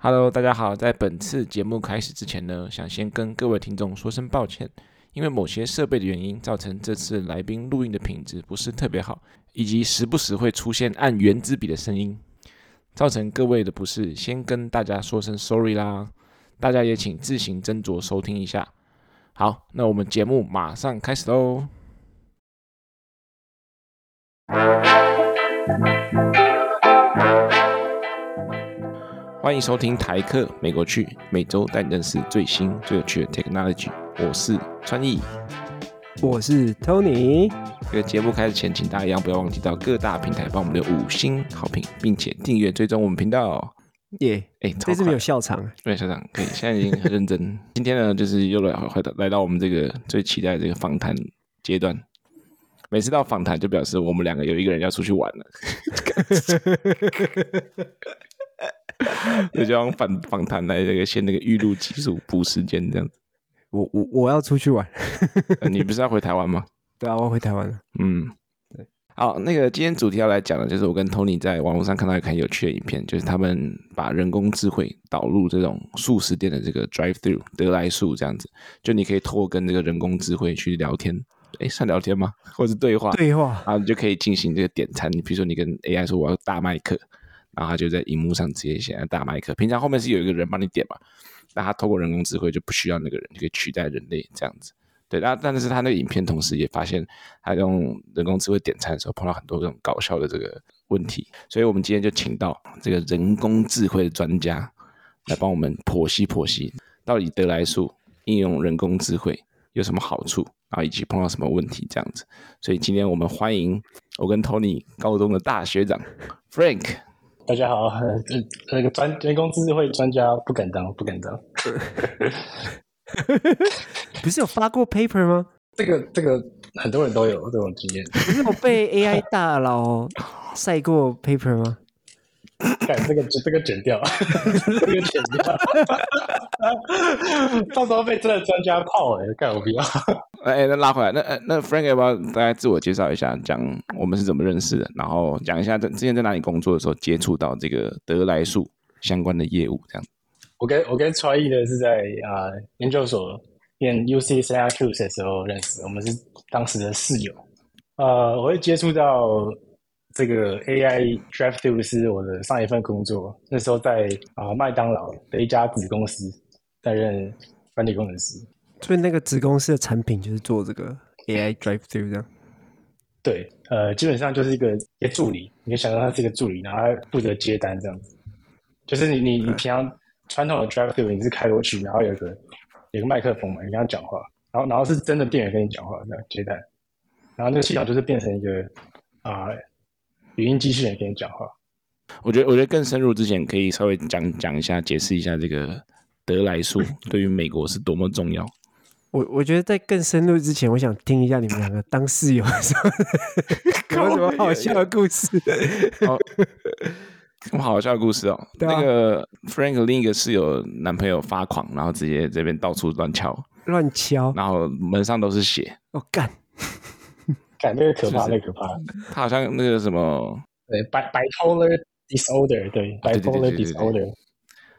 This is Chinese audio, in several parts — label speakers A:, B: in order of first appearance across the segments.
A: Hello，大家好。在本次节目开始之前呢，想先跟各位听众说声抱歉，因为某些设备的原因，造成这次来宾录音的品质不是特别好，以及时不时会出现按原子笔的声音，造成各位的不适，先跟大家说声 sorry 啦。大家也请自行斟酌收听一下。好，那我们节目马上开始喽。欢迎收听台客美国趣，每周带你认识最新最有趣的 technology。我是川艺，
B: 我是 Tony。
A: 这个节目开始前，请大家一样不要忘记到各大平台帮我们留五星好评，并且订阅追踪我们频道。
B: 耶，哎，这次没有笑场，
A: 没有笑场，可以，现在已经很认真。今天呢，就是又来回到来到我们这个最期待的这个访谈阶段。每次到访谈，就表示我们两个有一个人要出去玩了。就这样访访谈来那个先那个预录技术补时间这样子。
B: 我我我要出去玩，
A: 你不是要回台湾吗？
B: 对啊，我要回台湾了。
A: 嗯，对。好，那个今天主题要来讲的，就是我跟 Tony 在网络上看到一个很有趣的影片，就是他们把人工智慧导入这种素食店的这个 drive through 得来速这样子，就你可以透过跟这个人工智慧去聊天，哎，算聊天吗？或者是对话？
B: 对话。
A: 然后你就可以进行这个点餐。你比如说你跟 AI 说我要大麦克。然后他就在荧幕上直接写大麦克。平常后面是有一个人帮你点嘛，那他透过人工智慧就不需要那个人，就可以取代人类这样子。对，那但是他那个影片同时也发现，他用人工智慧点餐的时候碰到很多这种搞笑的这个问题。所以我们今天就请到这个人工智慧的专家来帮我们剖析剖析，到底得来速应用人工智慧有什么好处，然后以及碰到什么问题这样子。所以今天我们欢迎我跟 Tony 高中的大学长 Frank。
C: 大家好，这那个专人工智慧专家不敢当，不敢当。
B: 不是有发过 paper 吗？
C: 这个这个很多人都有这种经验。
B: 不是有被 AI 大佬晒过 paper 吗？
C: 干这个这个剪掉，这个剪掉，到时候被真的专家泡哎，干我不要。
A: 哎，那拉回来，那那 Frank 要不要大家自我介绍一下，讲我们是怎么认识的，然后讲一下在之前在哪里工作的时候接触到这个得来速相关的业务，这样。
C: 我跟我跟 Troy 呢是在啊、研究所念 UC Syracuse 的时候认识，我们是当时的室友。呃，我会接触到。这个 AI drive-thru 是我的上一份工作，那时候在啊麦当劳的一家子公司担任管理工程师。
B: 所以那个子公司的产品就是做这个 AI drive through 这
C: 样。对，呃，基本上就是一个一个助理，你想到他是一个助理，然后他负责接单这样子。就是你你你平常传统的 drive through 你是开过去，然后有个有个麦克风嘛，你跟他讲话，然后然后是真的店员跟你讲话这样接单，然后那个系统就是变成一个啊。呃语音机器人跟你讲话，
A: 我觉得，我觉得更深入之前，可以稍微讲讲一下，解释一下这个得来速对于美国是多么重要。
B: 我我觉得在更深入之前，我想听一下你们两个当室友的时候 有什么好笑的故事。
A: 好，什么好笑的故事哦？啊、那个 Frank 另一个室友男朋友发狂，然后直接这边到处乱敲，
B: 乱敲，
A: 然后门上都是血。
B: 哦，干！
C: 感那个可怕，那个可怕。
A: 他好像那个什么，
C: 对，bipolar disorder，对，bipolar disorder。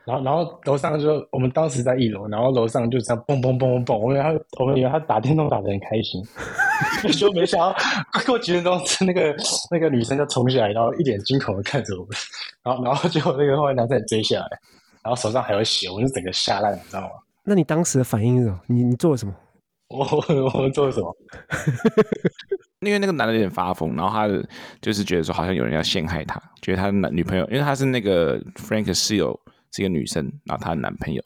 C: 然后，然后楼上就我们当时在一楼，然后楼上就这样蹦蹦蹦蹦蹦。我们他，我们以为他打电动打得很开心，就没想到过几分钟，那个那个女生就冲下来，然后一脸惊恐的看着我们，然后然后结果那个后来男生也追下来，然后手上还有血，我们就整个吓烂，你知道吗？
B: 那你当时的反应是什么？你你做了什么？
C: 我我们做了什么？
A: 因为那个男的有点发疯，然后他就是觉得说好像有人要陷害他，觉得他的男女朋友，因为他是那个 Frank 室友是一个女生，然后她的男朋友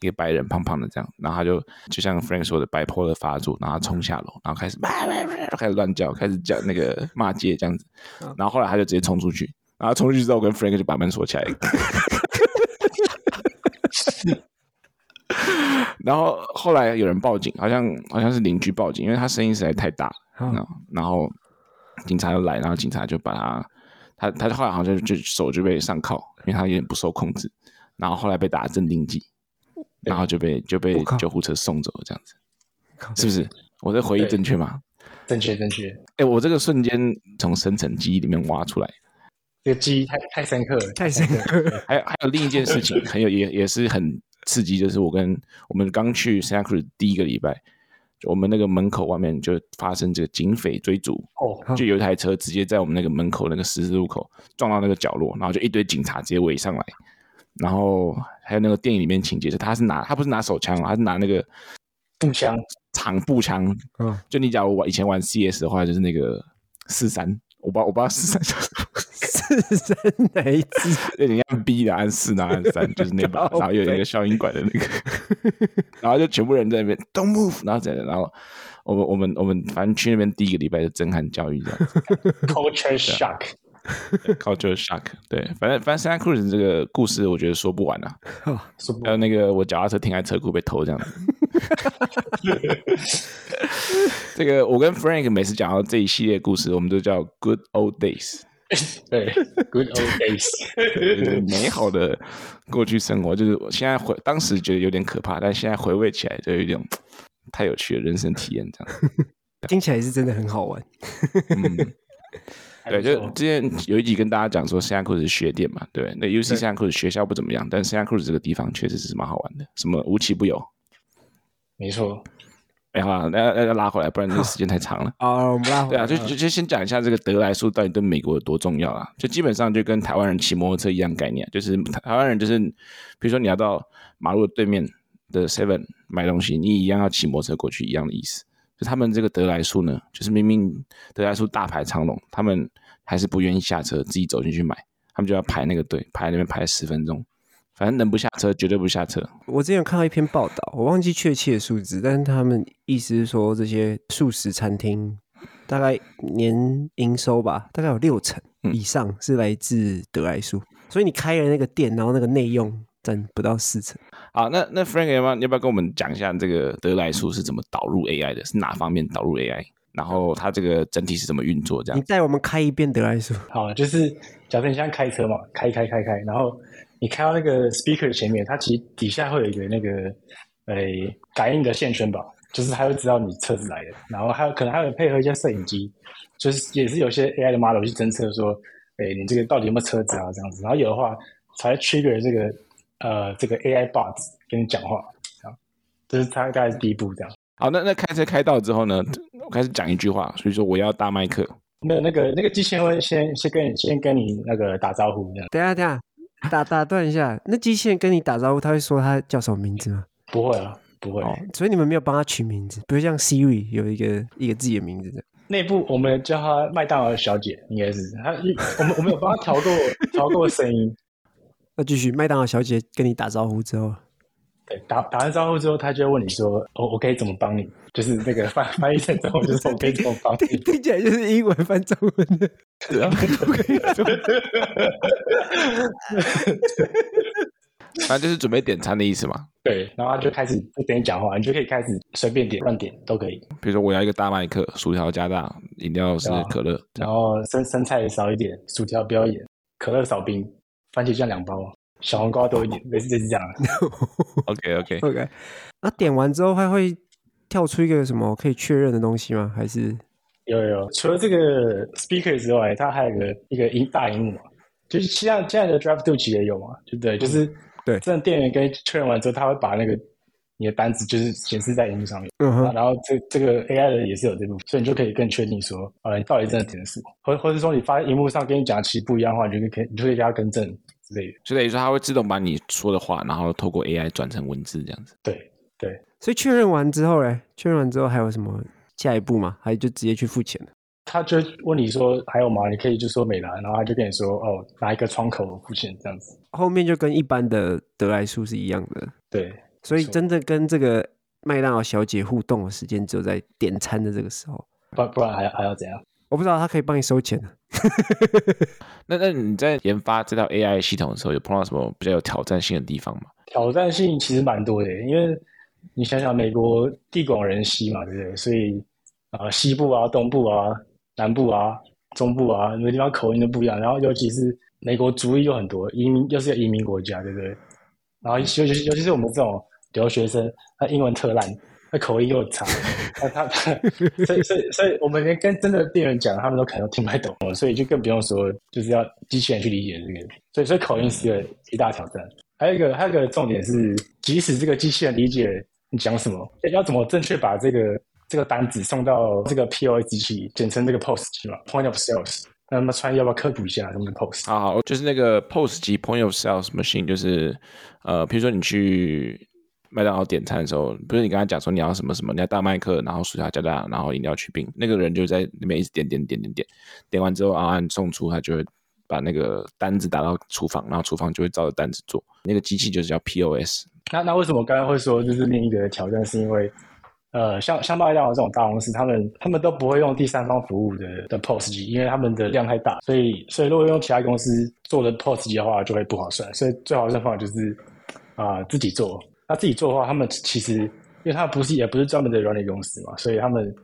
A: 一个白人胖胖的这样，然后她就就像 Frank 说的 bipolar 发作，然后他冲下楼，然后开始 开始乱叫，开始叫那个骂街这样子，然后后来他就直接冲出去，然后冲出去之后跟 Frank 就把门锁起来。然后后来有人报警，好像好像是邻居报警，因为他声音实在太大。嗯、然后警察就来，然后警察就把他，他他后来好像就就手就被上铐，因为他有点不受控制，然后后来被打镇定剂，然后就被就被救护车送走了，这样子，是不是？我的回忆正确吗？
C: 正确正确。
A: 哎，我这个瞬间从深层记忆里面挖出来，
C: 这个记忆太太深刻了，
B: 太深刻了。
A: 还有还有另一件事情，很有也也是很刺激，就是我跟我们刚去 Santa Cruz 第一个礼拜，我们那个门口外面就发生这个警匪追逐，
C: 哦，
A: 就有一台车直接在我们那个门口那个十字路口撞到那个角落，然后就一堆警察直接围上来，然后还有那个电影里面情节，是他是拿他不是拿手枪，他是拿那个
C: 步枪，
A: 长步枪，嗯，就你假如我以前玩 CS 的话，就是那个四三。我不知道，我不知道四三叫什么，
B: 四三哪一支？
A: 有点像 B 的按四，然后按三，就是那把，然后又有一个消音管的那个，然后就全部人在那边 Don't move，然后在，然后我们我们我们反正去那边第一个礼拜就震撼教育这样子
C: Culture
A: shock，对，反正反正 Santa Cruz 这个故事我觉得说不完啊，还有那个我脚踏车停在车库被偷这样子。这个我跟 Frank 每次讲到这一系列故事，我们都叫 Good Old Days。
C: 对，Good Old Days，
A: 美好的过去生活，就是我现在回当时觉得有点可怕，但现在回味起来就有点太有趣的人生体验，这样
B: 听起来是真的很好玩。
A: 嗯，对，就之前有一集跟大家讲说，Santa Cruz 是学店嘛，对，那 UC Santa Cruz 学校不怎么样，但 Santa Cruz 这个地方确实是蛮好玩的，什么无奇不有。
C: 没错。
A: 哎，好，那那要拉回来，不然这个时间太长了。
B: 啊，我们拉回来。
A: 对啊，就就就先讲一下这个德来速到底对美国有多重要啊？就基本上就跟台湾人骑摩托车一样概念，就是台湾人就是，比如说你要到马路对面的 Seven 买东西，你一样要骑摩托车过去，一样的意思。就他们这个得来速呢，就是明明得来速大排长龙，他们还是不愿意下车，自己走进去买，他们就要排那个队，排那边排十分钟。反正能不下车，绝对不下车。
B: 我之前有看到一篇报道，我忘记确切的数字，但是他们意思是说，这些素食餐厅大概年营收吧，大概有六成以上是来自得来速。所以你开了那个店，然后那个内用占不到四成。
A: 好，那那 Frank 要不要要不要跟我们讲一下这个德莱书是怎么导入 AI 的？是哪方面导入 AI？然后它这个整体是怎么运作？这样
B: 你带我们开一遍德莱书。
C: 好，就是假设你现在开车嘛，开开开开，然后。你开到那个 speaker 前面，它其实底下会有一个那个诶、欸、感应的线圈吧，就是它会知道你车子来的，然后还有可能还有配合一些摄影机，就是也是有些 AI 的 model 去侦测说，诶、欸、你这个到底有没有车子啊这样子，然后有的话才 trigger 这个呃这个 AI bots 跟你讲话，这样，这是他大概是第一步这样。
A: 好，那那开车开到之后呢，我开始讲一句话，所以说我要大麦克。
C: 那那个那个机器人会先先跟你先跟你那个打招呼这样。
B: 等下等下。打打断一下，那机器人跟你打招呼，他会说他叫什么名字吗？
C: 不会啊，不会。
B: 哦，所以你们没有帮他取名字，比如像 Siri 有一个一个自己的名字的。
C: 内部我们叫他麦当劳小姐，应该是他。我们我们有帮他调过调过声音。
B: 那继续，麦当劳小姐跟你打招呼之后。
C: 对，打打完招呼之后，她就会问你说：“我我可以怎么帮你？”就是那个翻翻译成中文，就是我可以怎么帮你？
B: 听起来就是英文翻中文的。对啊，
A: 反正就是准备点餐的意思嘛。
C: 对，然后他就开始就跟你讲话，你就可以开始随便点乱点都可以。
A: 比如说我要一个大麦克，薯条加大，饮料是可乐，
C: 然后生生菜少一点，薯条不要盐，可乐少冰，番茄酱两包。小黄瓜多一点，类似就是这样。
A: OK OK
B: OK。那点完之后，还会跳出一个什么可以确认的东西吗？还是
C: 有有有。除了这个 speaker 之外，它还有一个一个荧大荧幕嘛，就是现在现在的 drive 实也有嘛，对不对？就是对，这样店员跟确认完之后，他会把那个你的单子就是显示在荧幕上面。嗯哼。然后这这个 AI 的也是有这部分，所以你就可以更确定说，呃，你到底真的点的是什么，或或者说你发现荧幕上跟你讲的其实不一样的话，你就可以你就可以给他更正之类的。
A: 就等于说，它会自动把你说的话，然后透过 AI 转成文字这样子。
C: 对对，
B: 所以确认完之后呢，确认完之后还有什么下一步吗？还就直接去付钱了？
C: 他就问你说还有吗？你可以就说美兰，然后他就跟你说哦，哪一个窗口付钱这样子。
B: 后面就跟一般的得来速是一样的。
C: 对，
B: 所以真正跟这个麦当劳小姐互动的时间只有在点餐的这个时候，
C: 不不然还要还要怎样？
B: 我不知道他可以帮你收钱
A: 那那你在研发这套 AI 系统的时候，有碰到什么比较有挑战性的地方吗？
C: 挑战性其实蛮多的，因为你想想，美国地广人稀嘛，对不对？所以啊、呃，西部啊、东部啊、南部啊、中部啊，每个地方口音都不一样。然后尤其是美国族裔又很多，移民又是个移民国家，对不对？然后尤其尤其是我们这种留学生，他英文特烂，他口音又差，他他他，所以所以所以我们连跟真的店员讲，他们都可能听不太懂，所以就更不用说就是要机器人去理解这个，所以所以口音是一个一大挑战。还有一个还有一个重点是，即使这个机器人理解你讲什么，要怎么正确把这个这个单子送到这个 POS 机器，简称这个 POS 机嘛，Point of Sales。那么川要不要科普一下什么 POS？
A: 好好，就是那个 POS 机 Point of Sales Machine，就是呃，比如说你去。麦当劳点餐的时候，不是你跟他讲说你要什么什么，你要大麦克，然后薯条加大，然后饮料去冰，那个人就在那边一直点点点点点，点完之后啊，按送出，他就会把那个单子打到厨房，然后厨房就会照着单子做。那个机器就是叫 POS。
C: 那那为什么刚刚会说就是另一个挑战？是因为呃，像像麦当劳这种大公司，他们他们都不会用第三方服务的的 POS 机，因为他们的量太大，所以所以如果用其他公司做的 POS 机的话，就会不划算。所以最好的方法就是啊、自己做。他自己做的话，他们其实，因为他不是也不是专门的软体公司嘛，所以他们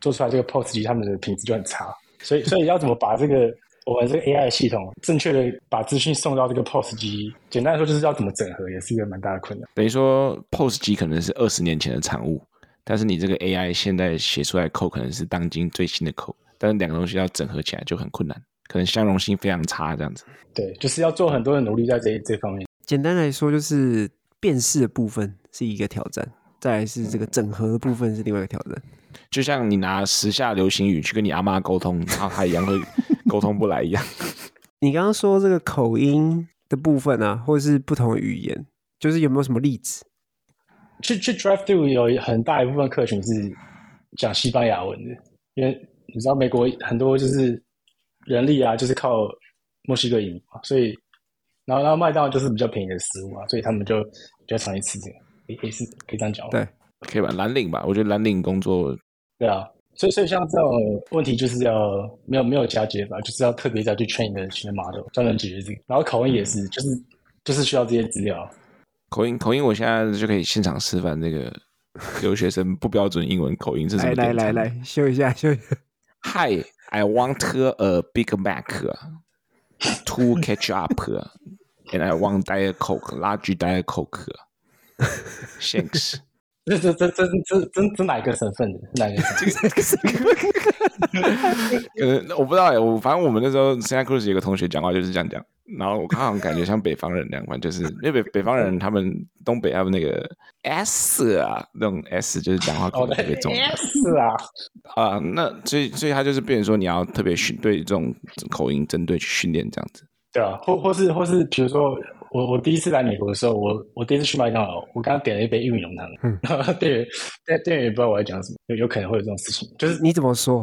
C: 做出来这个 POS 机，他们的品质就很差。所以，所以要怎么把这个我们这个 AI 系统正确的把资讯送到这个 POS 机，简单来说就是要怎么整合，也是一个蛮大的困难。
A: 等于说 POS 机可能是二十年前的产物，但是你这个 AI 现在写出来的 code 可能是当今最新的 code，但是两个东西要整合起来就很困难，可能相容性非常差这样子。
C: 对，就是要做很多的努力在这这方面。
B: 简单来说就是。辨识的部分是一个挑战，再来是这个整合的部分是另外一个挑战。
A: 就像你拿时下流行语去跟你阿妈沟通，然后他一样会 沟通不来一样。
B: 你刚刚说这个口音的部分啊，或者是不同的语言，就是有没有什么例子？
C: 去去 Drive through 有很大一部分客群是讲西班牙文的，因为你知道美国很多就是人力啊，就是靠墨西哥移民嘛，所以。然后，然后麦当劳就是比较便宜的食物啊，所以他们就比较常去吃这个，也也是可以这样讲。
B: 对，
A: 可以吧？蓝领吧，我觉得蓝领工作。
C: 对啊，所以所以像这种问题，就是要没有没有其他解法，就是要特别再去 train 的新的 model，专门解决这个。然后口音也是，就是就是需要这些资料。
A: 口音口音，我现在就可以现场示范那个留学生不标准英文口音是什么？
B: 来来来来，秀一下秀一下。
A: Hi, I want a Big Mac, two ketchup. And I want Diet Coke, large Diet Coke. Thanks.
C: 这这这这这这这哪个省份的？哪个省份？
A: 呃，我不知道哎，我反正我们那时候 Santa Cruz 有个同学讲话就是这样讲，然后我刚好感觉像北方人那样，就是因为北北方人他们东北他们那个 S 啊，那种 S 就是讲话口音特别重。
C: S 啊
A: 啊，那所以所以他就是变成说你要特别训对这种口音针对去训练这样子。
C: 对啊，或或是或是，比如说我我第一次来美国的时候，我我第一次去麦当劳，我刚刚点了一杯玉米浓汤，嗯，然后店员店店员也不知道我在讲什么，有有可能会有这种事情，就是
B: 你怎么说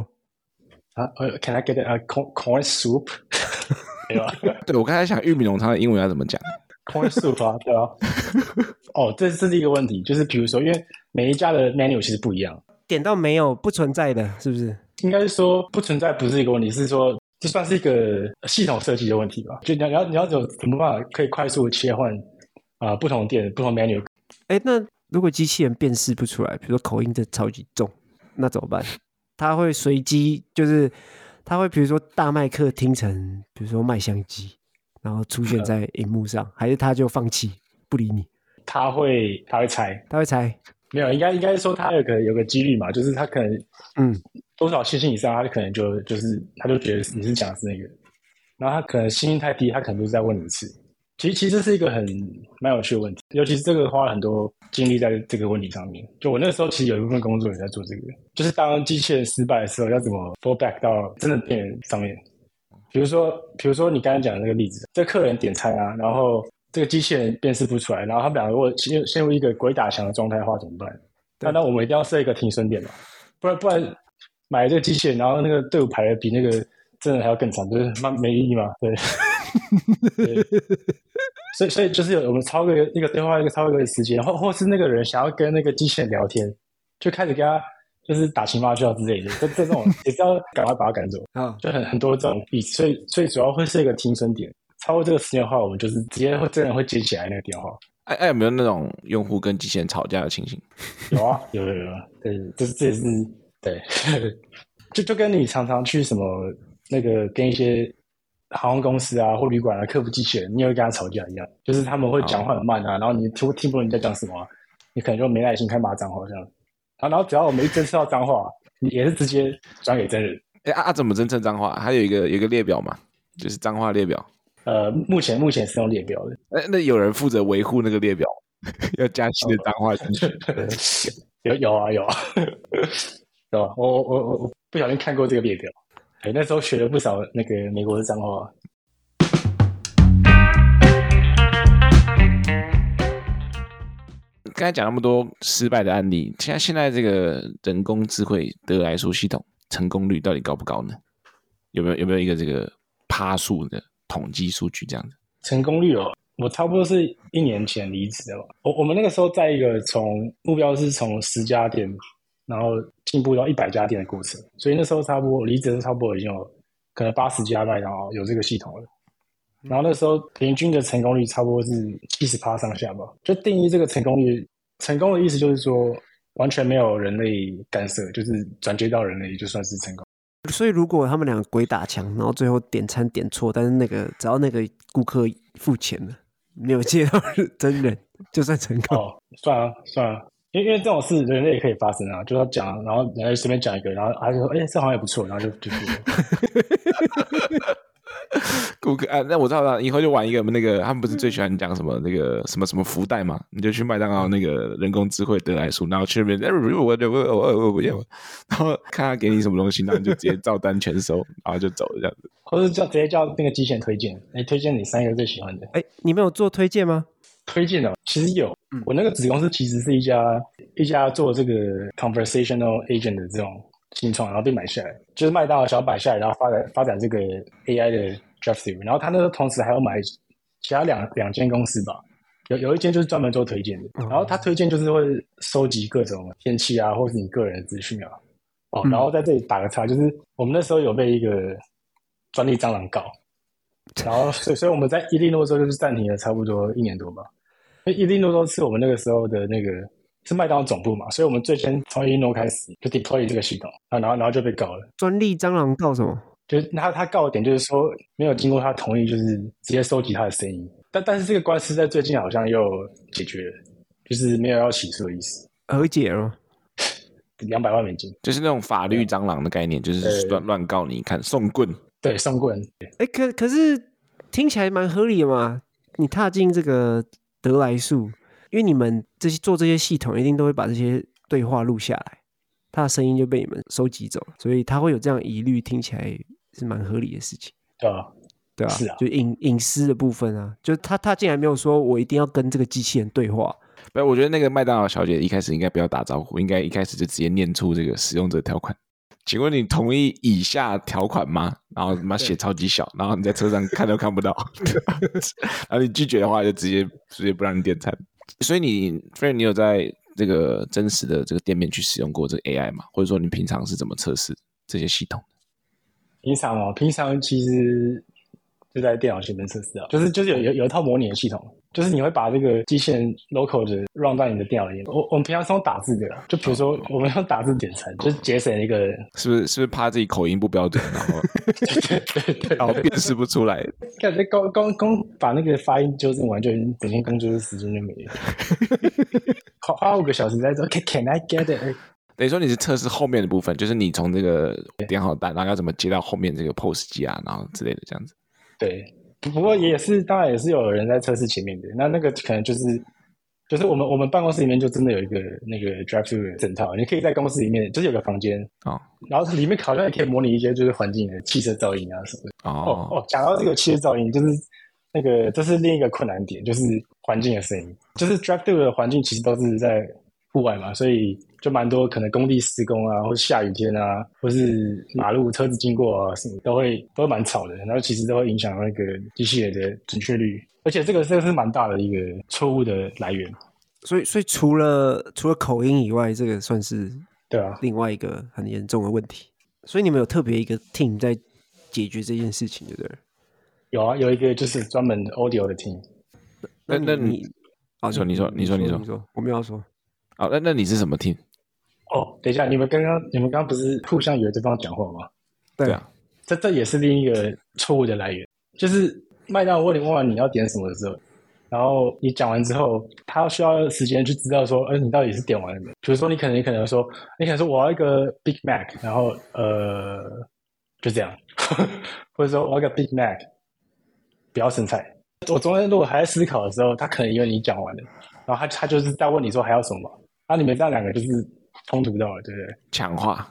C: 啊？呃，Can I get a corn corn soup？对吧？
A: 对，我刚才想玉米浓汤的英文要怎么讲
C: ？Corn soup 啊，对啊。哦，这这是一个问题，就是比如说，因为每一家的 menu 其实不一样，
B: 点到没有不存在的是不是？
C: 应该是说不存在，不是一个问题，是说。这算是一个系统设计的问题吧？就你要你要你要有什么办法可以快速切换啊、呃、不同店不同 menu？
B: 哎，那如果机器人辨识不出来，比如说口音的超级重，那怎么办？它会随机就是它会比如说大麦克听成比如说麦香鸡，然后出现在荧幕上，嗯、还是它就放弃不理你？
C: 它会它会猜，
B: 它会猜。
C: 没有，应该应该说他有个有个几率嘛，就是他可能嗯多少星星以上，他可能就就是他就觉得你是讲的是那个，然后他可能星星太低，他可能就是再问你一次。其实其实是一个很蛮有趣的问题，尤其是这个花了很多精力在这个问题上面。就我那个时候其实有一部分工作也在做这个，就是当机器人失败的时候，要怎么 fall back 到真的店员上面。比如说比如说你刚才讲的那个例子，这客人点餐啊，然后。这个机器人辨识不出来，然后他们两个如果陷陷入一个鬼打墙的状态的话，怎么办？那那我们一定要设一个停损点嘛，不然不然买这个机器人，然后那个队伍排的比那个真人还要更长，就是蛮没意义嘛。对，对所以所以就是有我们超过一个对话，一个超过一个时间，或或是那个人想要跟那个机器人聊天，就开始跟他就是打情骂俏之类的，这这种也是要赶快把他赶走啊，就很很多这种例子，所以所以主要会是一个停损点。超过这个时间的话，我们就是直接会真人会接起来那个电话。
A: 哎哎，有没有那种用户跟机器人吵架的情形？
C: 有啊，有有有。对，这是这是对，就就跟你常常去什么那个跟一些航空公司啊或旅馆啊客服机器人，你也会跟他吵架一样，就是他们会讲话很慢啊，然后你听听不懂你在讲什么，你可能就没耐心开骂脏话这样。然后然后只要我们一侦测到脏话，也是直接转给真人。
A: 哎啊，啊怎么侦测脏话？还有一个有一个列表嘛，就是脏话列表。
C: 呃，目前目前是用列表的。
A: 哎，那有人负责维护那个列表，要加新的脏话进去。
C: 有有啊有啊，有啊，我我我我不小心看过这个列表。哎，那时候学了不少那个美国的脏话。
A: 刚才讲那么多失败的案例，现在现在这个人工智慧得来速系统成功率到底高不高呢？有没有有没有一个这个趴数的统计数据这样子？
C: 成功率哦，我差不多是一年前离职的吧。我我们那个时候在一个从目标是从十家店，然后进步到一百家店的过程，所以那时候差不多离职是差不多已经有可能八十家麦当劳有这个系统了。然后那时候平均的成功率差不多是七十趴上下吧。就定义这个成功率，成功的意思就是说完全没有人类干涉，就是转接到人类就算是成功。
B: 所以如果他们两个鬼打墙，然后最后点餐点错，但是那个只要那个顾客付钱了，没有接到真人，就算成功。
C: 哦，算了算了，因为因为这种事人类也可以发生啊，就要讲，然后人家随便讲一个，然后他就说，哎，这好像也不错，然后就就。就
A: 那我知道了，以后就玩一个那个，他们不是最喜欢讲什么那个什么什么福袋嘛？你就去麦当劳那个人工智慧得来速，然后去那边，我我我我要，然后看他给你什么东西，然后你就直接照单全收，然后就走了这样子。
C: 或者叫直接叫那个机器人推荐，哎，推荐你三个最喜欢的。
B: 哎，你们有做推荐吗？
C: 推荐的其实有，我那个子公司其实是一家一家做这个 conversational agent 的这种。新创，然后被买下来，就是麦当劳小买下来，然后发展发展这个 AI 的然后他那时候同时还要买其他两两间公司吧，有有一间就是专门做推荐的，然后他推荐就是会收集各种天气啊，或是你个人的资讯啊，哦，然后在这里打个叉，就是我们那时候有被一个专利蟑螂告，然后所以所以我们在伊利诺州就是暂停了差不多一年多吧，因为伊利诺州是我们那个时候的那个。是麦当劳总部嘛，所以我们最先从 Illinois 开始就 deploy 这个系统啊，然后然后就被告了。
B: 专利蟑螂告什么？
C: 就是他他告的点就是说没有经过他同意，就是直接收集他的声音。但但是这个官司在最近好像又解决了，就是没有要起诉的意思。
B: 和解了，
C: 两百万美金，
A: 就是那种法律蟑螂的概念，就是乱乱告你看送棍。
C: 对，送棍。
B: 哎，可可是听起来蛮合理的嘛？你踏进这个得来速。因为你们这些做这些系统，一定都会把这些对话录下来，他的声音就被你们收集走了，所以他会有这样疑虑，听起来是蛮合理的事情。
C: 对啊，
B: 对啊，
C: 是啊，
B: 就隐隐私的部分啊，就是他他竟然没有说我一定要跟这个机器人对话。
A: 不，我觉得那个麦当劳小姐一开始应该不要打招呼，应该一开始就直接念出这个使用者条款。请问你同意以下条款吗？然后他妈写超级小，然后你在车上看都看不到，然后你拒绝的话就直接直接不让你点餐。所以你，Fred，你有在这个真实的这个店面去使用过这个 AI 吗？或者说你平常是怎么测试这些系统？
C: 平常哦，平常其实就在电脑前面测试啊，就是就是有有有一套模拟的系统。就是你会把这个机器人 local 的 run 到你的电脑里面。我我们平常是用打字的，就比如说我们用打字点餐，就是节省一个，
A: 是不是是不是怕自己口音不标准，然后
C: 对对对对，
A: 然后辨识不出来。
C: 感觉刚刚刚把那个发音纠正完，就整天工作的时间就没了。花花五个小时在做，Can I get it？
A: 等于说你是测试后面的部分，就是你从这个点好单，然后要怎么接到后面这个 POS 机啊，然后之类的这样子。
C: 对。不过也是，当然也是有人在测试前面的。那那个可能就是，就是我们我们办公室里面就真的有一个那个 drive through 整套，你可以在公司里面就是有个房间
A: 哦，
C: 然后里面好像也可以模拟一些就是环境的汽车噪音啊什么的。
A: 哦
C: 哦，讲到这个汽车噪音，就是那个这是另一个困难点，就是环境的声音，就是 drive through 的环境其实都是在户外嘛，所以。就蛮多可能工地施工啊，或是下雨天啊，或是马路车子经过啊，什么都会都会蛮吵的。然后其实都会影响那个机器人的准确率，而且这个这个是蛮大的一个错误的来源。
B: 所以所以除了除了口音以外，这个算是
C: 对啊，另外一个
B: 很严重的问题。所以你们有特别一个 team 在解决这件事情，对不对？
C: 有啊，有一个就是专门的 audio 的 team。
A: 那那你啊，说你说你说你说
B: 你说，我没有说。
A: 好，那那你是什么 team？
C: 哦，等一下，你们刚刚你们刚刚不是互相以为对方讲话吗？
B: 对啊，
C: 这这也是另一个错误的来源。就是麦当劳问你问完你要点什么的时候，然后你讲完之后，他需要时间去知道说，哎，你到底是点完了没？比如说，你可能你可能说，你可能说我要一个 Big Mac，然后呃，就这样，或者说我要一个 Big Mac，不要生菜。我中间如果还在思考的时候，他可能以为你讲完了，然后他他就是在问你说还要什么，那你们这样两个就是冲突到了，对不对？
A: 强化，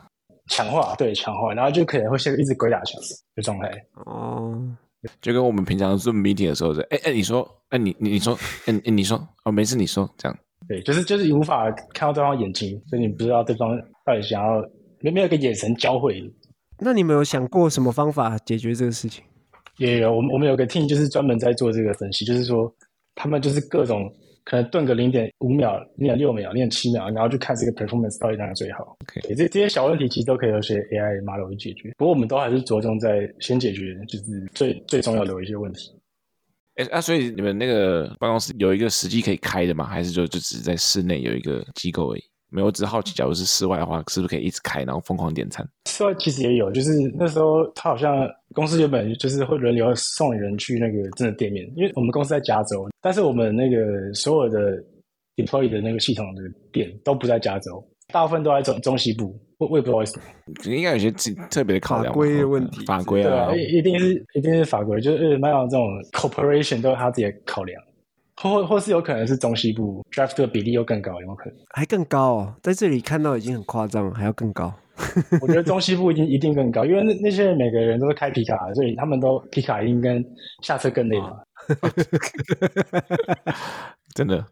C: 强化，对，强化，然后就可能会陷入一直鬼打墙的状态。
B: 哦。
A: 就跟我们平常做 meeting 的时候是，哎哎，你说，哎你你你说，哎哎你说，哦没事你说，这样，
C: 对，就是就是你无法看到对方眼睛，所以你不知道对方到底想要没没有一个眼神交汇。
B: 那你们有想过什么方法解决这个事情？
C: 也有，我们我们有个 team 就是专门在做这个分析，就是说他们就是各种。可能顿个零点五秒、零点六秒、零点七秒，然后就看这个 performance 到底哪个最好。Okay. 这这些小问题其实都可以由些 AI model 去解决。不过我们都还是着重在先解决就是最最重要的一些问题。
A: 哎，那、啊、所以你们那个办公室有一个实际可以开的吗？还是就就只是在室内有一个机构而已？没有，我只是好奇，假如是室外的话，是不是可以一直开，然后疯狂点餐？
C: 室外其实也有，就是那时候他好像公司原本就是会轮流送人去那个真的店面，因为我们公司在加州，但是我们那个所有的 deploy 的那个系统的店都不在加州，大部分都在中中西部。我我也不知道为什么，
A: 应该有些特别的考量，
B: 法规的问题，
A: 法规啊，
C: 对，一定是一定是法规，就是麦当劳这种 corporation 都有他自己的考量。或或是有可能是中西部 draft 的比例又更高，有没有可能？
B: 还更高哦，在这里看到已经很夸张了，还要更高。
C: 我觉得中西部一定一定更高，因为那那些每个人都是开皮卡，所以他们都皮卡一定跟下车更累嘛。
A: 真的。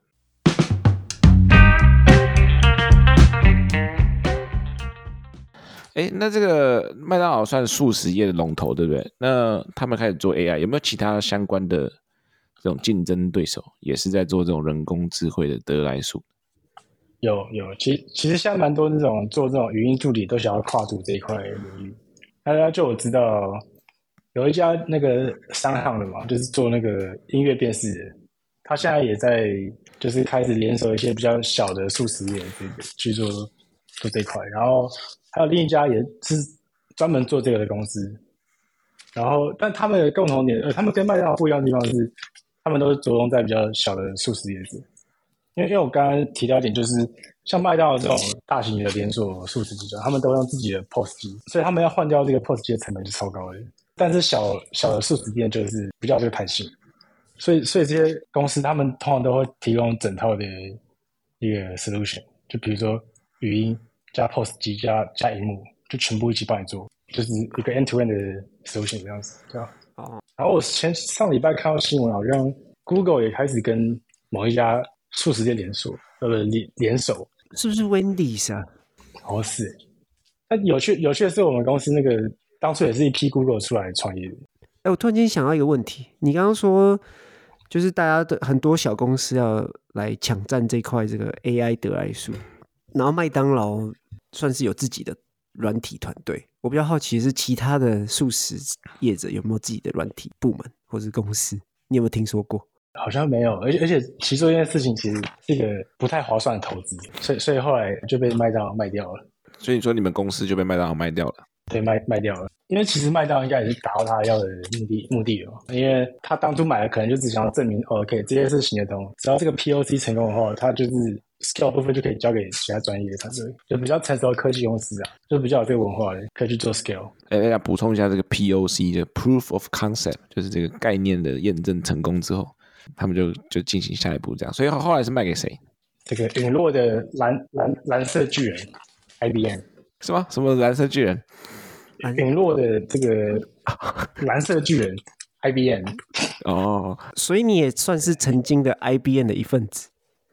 A: 哎，那这个麦当劳算速食业的龙头，对不对？那他们开始做 AI，有没有其他相关的？这种竞争对手也是在做这种人工智慧的得来速。
C: 有有，其实其实现在蛮多那种做这种语音助理都想要跨足这一块领域。大家就我知道有一家那个商行的嘛，就是做那个音乐电视的，他现在也在就是开始联手一些比较小的素食业去做做这块。然后还有另一家也是专门做这个的公司。然后但他们的共同点，呃，他们跟麦当劳不一样的地方是。他们都是着重在比较小的素食业者，因为因为我刚刚提到一点，就是像麦当劳这种大型的连锁素食集团，他们都用自己的 POS 机，所以他们要换掉这个 POS 机的成本是超高的。但是小小的素食店就是比较这个弹性，所以所以这些公司他们通常都会提供整套的一个 solution，就比如说语音加 POS 机加加荧幕，就全部一起帮你做，就是一个 end to end 的 solution 这样子，对吧？哦。然后我前上礼拜看到新闻，好像 Google 也开始跟某一家速食店连锁，呃，不联联手，
B: 是不是 Wendy's 啊？
C: 哦，是。那有趣有趣的是，我们公司那个当初也是一批 Google 出来创业的。
B: 哎，我突然间想到一个问题，你刚刚说就是大家的很多小公司要来抢占这块这个 AI 得来速，然后麦当劳算是有自己的软体团队。我比较好奇是其他的素食业者有没有自己的软体部门或是公司？你有没有听说过？
C: 好像没有，而且而且其实做这件事情其实是一个不太划算的投资，所以所以后来就被麦当劳卖掉了。
A: 所以你说你们公司就被麦当劳卖掉了？
C: 对，卖卖掉了。因为其实麦当劳应该也是达到他要的目的目的了，因为他当初买的可能就只想要证明，OK，这些是行得通，只要这个 POC 成功的话，他就是。skill 部分就可以交给其他专业的团队，就比较成熟的科技公司啊，就比较有这个文化的，可以去做 skill。
A: 哎，大家补充一下这个 POC 的 proof of concept，就是这个概念的验证成功之后，他们就就进行下一步这样。所以后来是卖给谁？
C: 这个陨落的蓝蓝蓝色巨人，IBM
A: 是吗？什么蓝色巨人？
C: 陨落的这个 蓝色巨人，IBM。
A: 哦，
B: 所以你也算是曾经的 IBM 的一份子。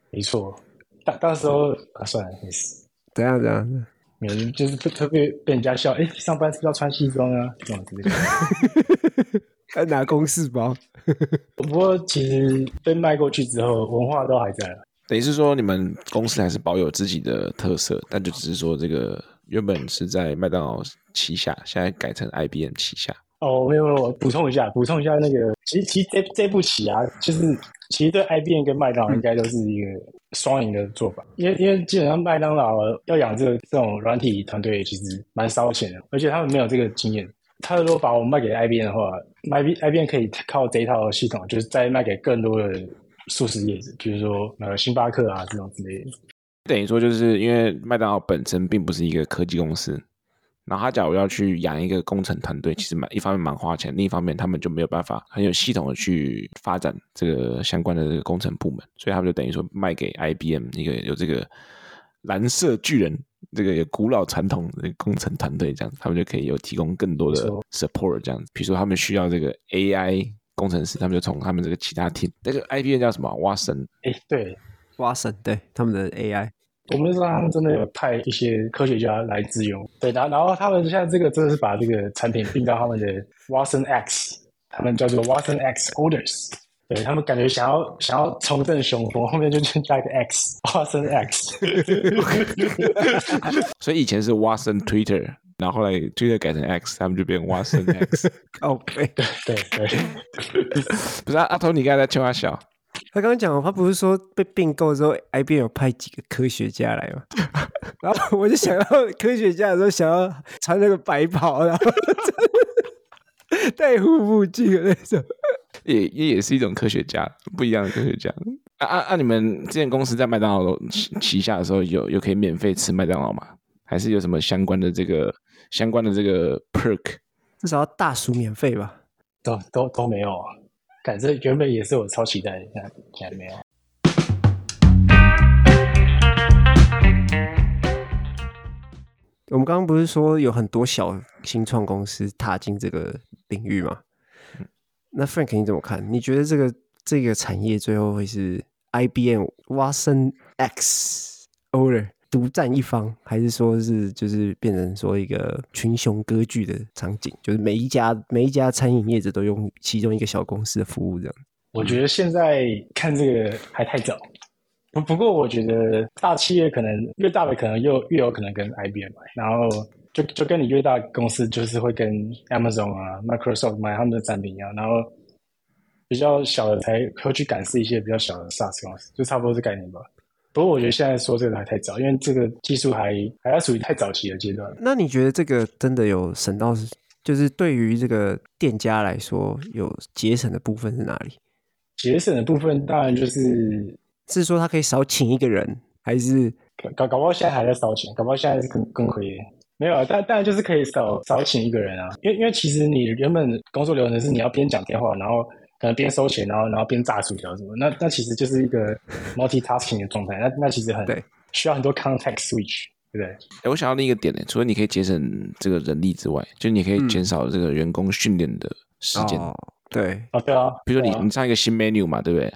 C: 没错。到到时候啊，算了，没事。
B: 怎样怎样？
C: 没有，就是特别被人家笑。哎，上班是不是要穿西装啊？这样子。
B: 还拿公事包。
C: 不过其实被卖过去之后，文化都还在。
A: 等于是说，你们公司还是保有自己的特色，但就只是说，这个原本是在麦当劳旗下，现在改成 IBM 旗下。
C: 哦，没有没有，我补充一下，补充一下那个，其实其实这这步棋啊，就是其实对 IBM 跟麦当劳应该都是一个。双赢的做法，因为因为基本上麦当劳要养这个这种软体团队其实蛮烧钱的，而且他们没有这个经验。他如果把我们卖给 IBM 的话卖 b IBM 可以靠这一套系统，就是再卖给更多的素食业者，比如说呃星巴克啊这种之类的。
A: 等于说，就是因为麦当劳本身并不是一个科技公司，然后他假如要去养一个工程团队，其实蛮一方面蛮花钱，另一方面他们就没有办法很有系统的去发展这个相关的这个工程部门，所以他们就等于说卖给 IBM 一个有这个蓝色巨人这个有古老传统的工程团队，这样他们就可以有提供更多的 support 这样子。比如说他们需要这个 AI 工程师，他们就从他们这个其他 team，那个 IBM 叫什么？蛙神？
C: 哎，对。
B: 蛙神对他们的 AI，
C: 我们知道他们真的有派一些科学家来自由。对，然后然后他们现在这个真的是把这个产品并到他们的 Watson X，他们叫做 Watson X Orders。对，他们感觉想要想要重振雄风，后面就去加一个 X，Watson X。
A: 所以以前是 Watson Twitter，然后后来 Twitter 改成 X，他们就变 Watson X。
B: 哦，对对
C: 对对，
A: 不是阿头，你刚才在开玩笑。
B: 他刚刚讲，他不是说被并购之后，IBM 有派几个科学家来吗？然后我就想到科学家的时候，想要穿那个白袍，然后戴护目镜的那种，
A: 也也也是一种科学家，不一样的科学家。啊啊啊！你们之前公司在麦当劳旗下的时候有，有有可以免费吃麦当劳吗？还是有什么相关的这个相关的这个 perk？
B: 至少要大薯免费吧？
C: 都都都没有啊。感觉原本也是我超期待的，现在现在没有。
B: 我们刚刚不是说有很多小新创公司踏进这个领域吗？那 Frank 你怎么看？你觉得这个这个产业最后会是 IBM Watson X Order？独占一方，还是说是就是变成说一个群雄割据的场景？就是每一家每一家餐饮业者都用其中一个小公司的服务这样。
C: 我觉得现在看这个还太早。不不过我觉得大企业可能越大的可能又越有可能跟 IBM 买，然后就就跟你越大公司就是会跟 Amazon 啊、Microsoft 买他们的产品一样，然后比较小的才会去感知一些比较小的 SaaS 公司，就差不多是概念吧。不过我觉得现在说这个还太早，因为这个技术还还要属于太早期的阶段。
B: 那你觉得这个真的有省到？就是对于这个店家来说，有节省的部分是哪里？
C: 节省的部分当然就是
B: 是说他可以少请一个人，还是
C: 搞搞不好现在还在少请，搞不好现在是更更亏。没有啊，但当然就是可以少少请一个人啊，因为因为其实你原本工作流程是你要边讲电话，然后。可能边收钱，然后然后边炸薯条什么，那那其实就是一个 multitasking 的状态，那那其实很对，需要很多 context switch，对不对？
A: 哎，我想到另一个点呢，除了你可以节省这个人力之外，就你可以减少这个员工训练的时间。
B: 嗯哦、对，
C: 啊对啊，
A: 比如说你、啊、你上一个新 menu 嘛，对不对？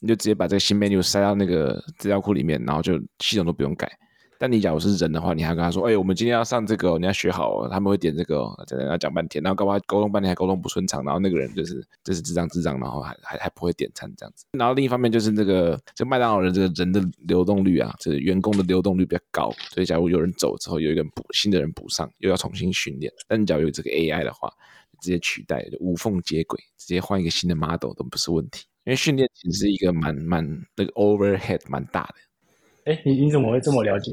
A: 你就直接把这个新 menu 塞到那个资料库里面，然后就系统都不用改。但你假如是人的话，你还跟他说：“哎、我们今天要上这个，你要学好。”他们会点这个，在那讲半天，然后搞不好沟通半天还沟通不顺畅，然后那个人就是就是智障智障，然后还还还不会点餐这样子。然后另一方面就是那个这麦当劳人这个人的流动率啊，这员工的流动率比较高，所以假如有人走之后，有一个人补新的人补上，又要重新训练。但你假如有这个 AI 的话，直接取代，就无缝接轨，直接换一个新的 model 都不是问题。因为训练其实是一个蛮蛮那个 overhead 蛮大的。
C: 哎，你你怎么会这么了解？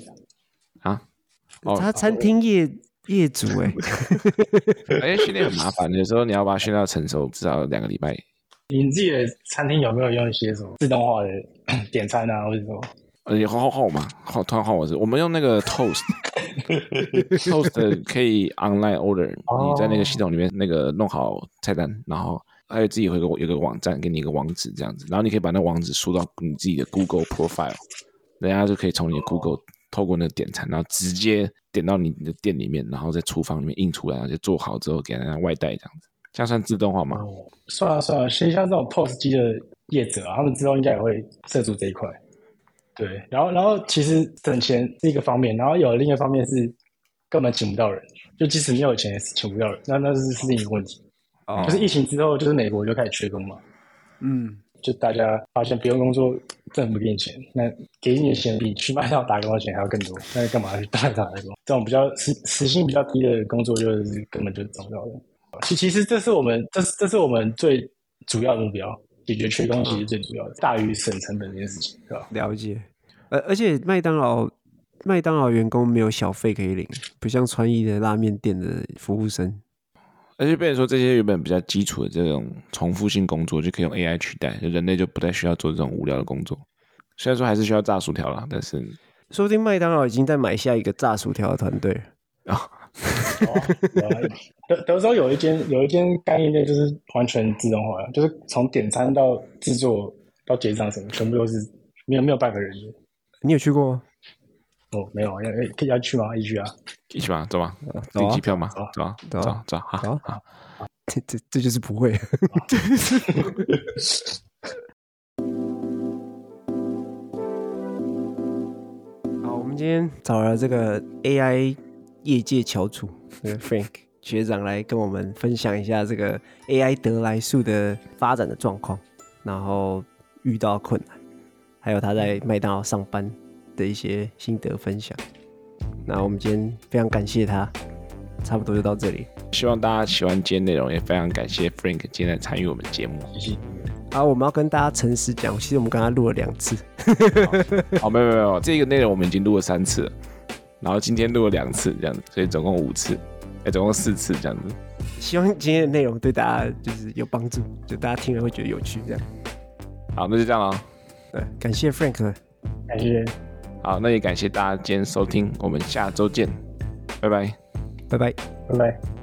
A: 啊，
B: 他餐厅业、哦、业主哎，
A: 哎，训练很麻烦，有时候你要把它训练到成熟，至少两个礼拜。
C: 你自己的餐厅有没有用一些什么自动化的 点餐啊，或者什么？
A: 呃，你换换换我嘛，换突然换我是，我们用那个 Toast，Toast 可以 online order，你在那个系统里面那个弄好菜单，然后还有自己会有个有个网站，给你一个网址这样子，然后你可以把那个网址输到你自己的 Google Profile，人家就可以从你的 Google。透过那个点餐，然后直接点到你的店里面，然后在厨房里面印出来，然后就做好之后给人家外带这样子，这样算自动化吗？
C: 哦、算了算了，其实像这种 POS 机的业者啊，他们之后应该也会涉足这一块。对，然后然后其实省钱是一个方面，然后有另一个方面是根本请不到人，就即使你有钱也是请不到人，那那是是另一个问题。哦，就是疫情之后，就是美国就开始缺工嘛。嗯。就大家发现不用工作，政府不给你钱，那给你的钱比去麦当劳打工的钱还要更多，那干嘛去麦当劳打工？这种比较时时薪比较低的工作，就是根本就是找不到的。其其实这是我们这是这是我们最主要的目标，解决缺工其实最主要的，大于省成本这件事情，是吧？
B: 了解。而而且麦当劳麦当劳员工没有小费可以领，不像川渝的拉面店的服务生。
A: 而且变成说这些原本比较基础的这种重复性工作就可以用 AI 取代，人类就不太需要做这种无聊的工作。虽然说还是需要炸薯条啦，但是
B: 说不定麦当劳已经在买下一个炸薯条的团队
A: 啊。
C: 德德州有一间有一间干衣店，就是完全自动化，就是从点餐到制作到结账什么，全部都是没有没有半个人。
B: 你有去过吗？
C: 哦，没有，要要要去吗？一去啊，
A: 一起吧，走吧，订机票嘛？走吧走走，走，好好好，
B: 这这这就是不会。好，我们今天找了这个 AI 业界翘楚，这个 Frank 学长来跟我们分享一下这个 AI 得来速的发展的状况，然后遇到困难，还有他在麦当劳上班的一些心得分享。那我们今天非常感谢他，差不多就到这里。
A: 希望大家喜欢今天内容，也非常感谢 Frank 今天来参与我们节目。谢谢。
B: 好，我们要跟大家诚实讲，其实我们刚刚录了两次。
A: 好，没有没有没有，这个内容我们已经录了三次了，然后今天录了两次这样子，所以总共五次，哎，总共四次这样子。
B: 希望今天的内容对大家就是有帮助，就大家听了会觉得有趣这样。
A: 好，那就这样了。
B: 对，感谢 Frank，
C: 感谢。
A: 好，那也感谢大家今天收听，我们下周见，拜拜，
B: 拜拜，
C: 拜拜。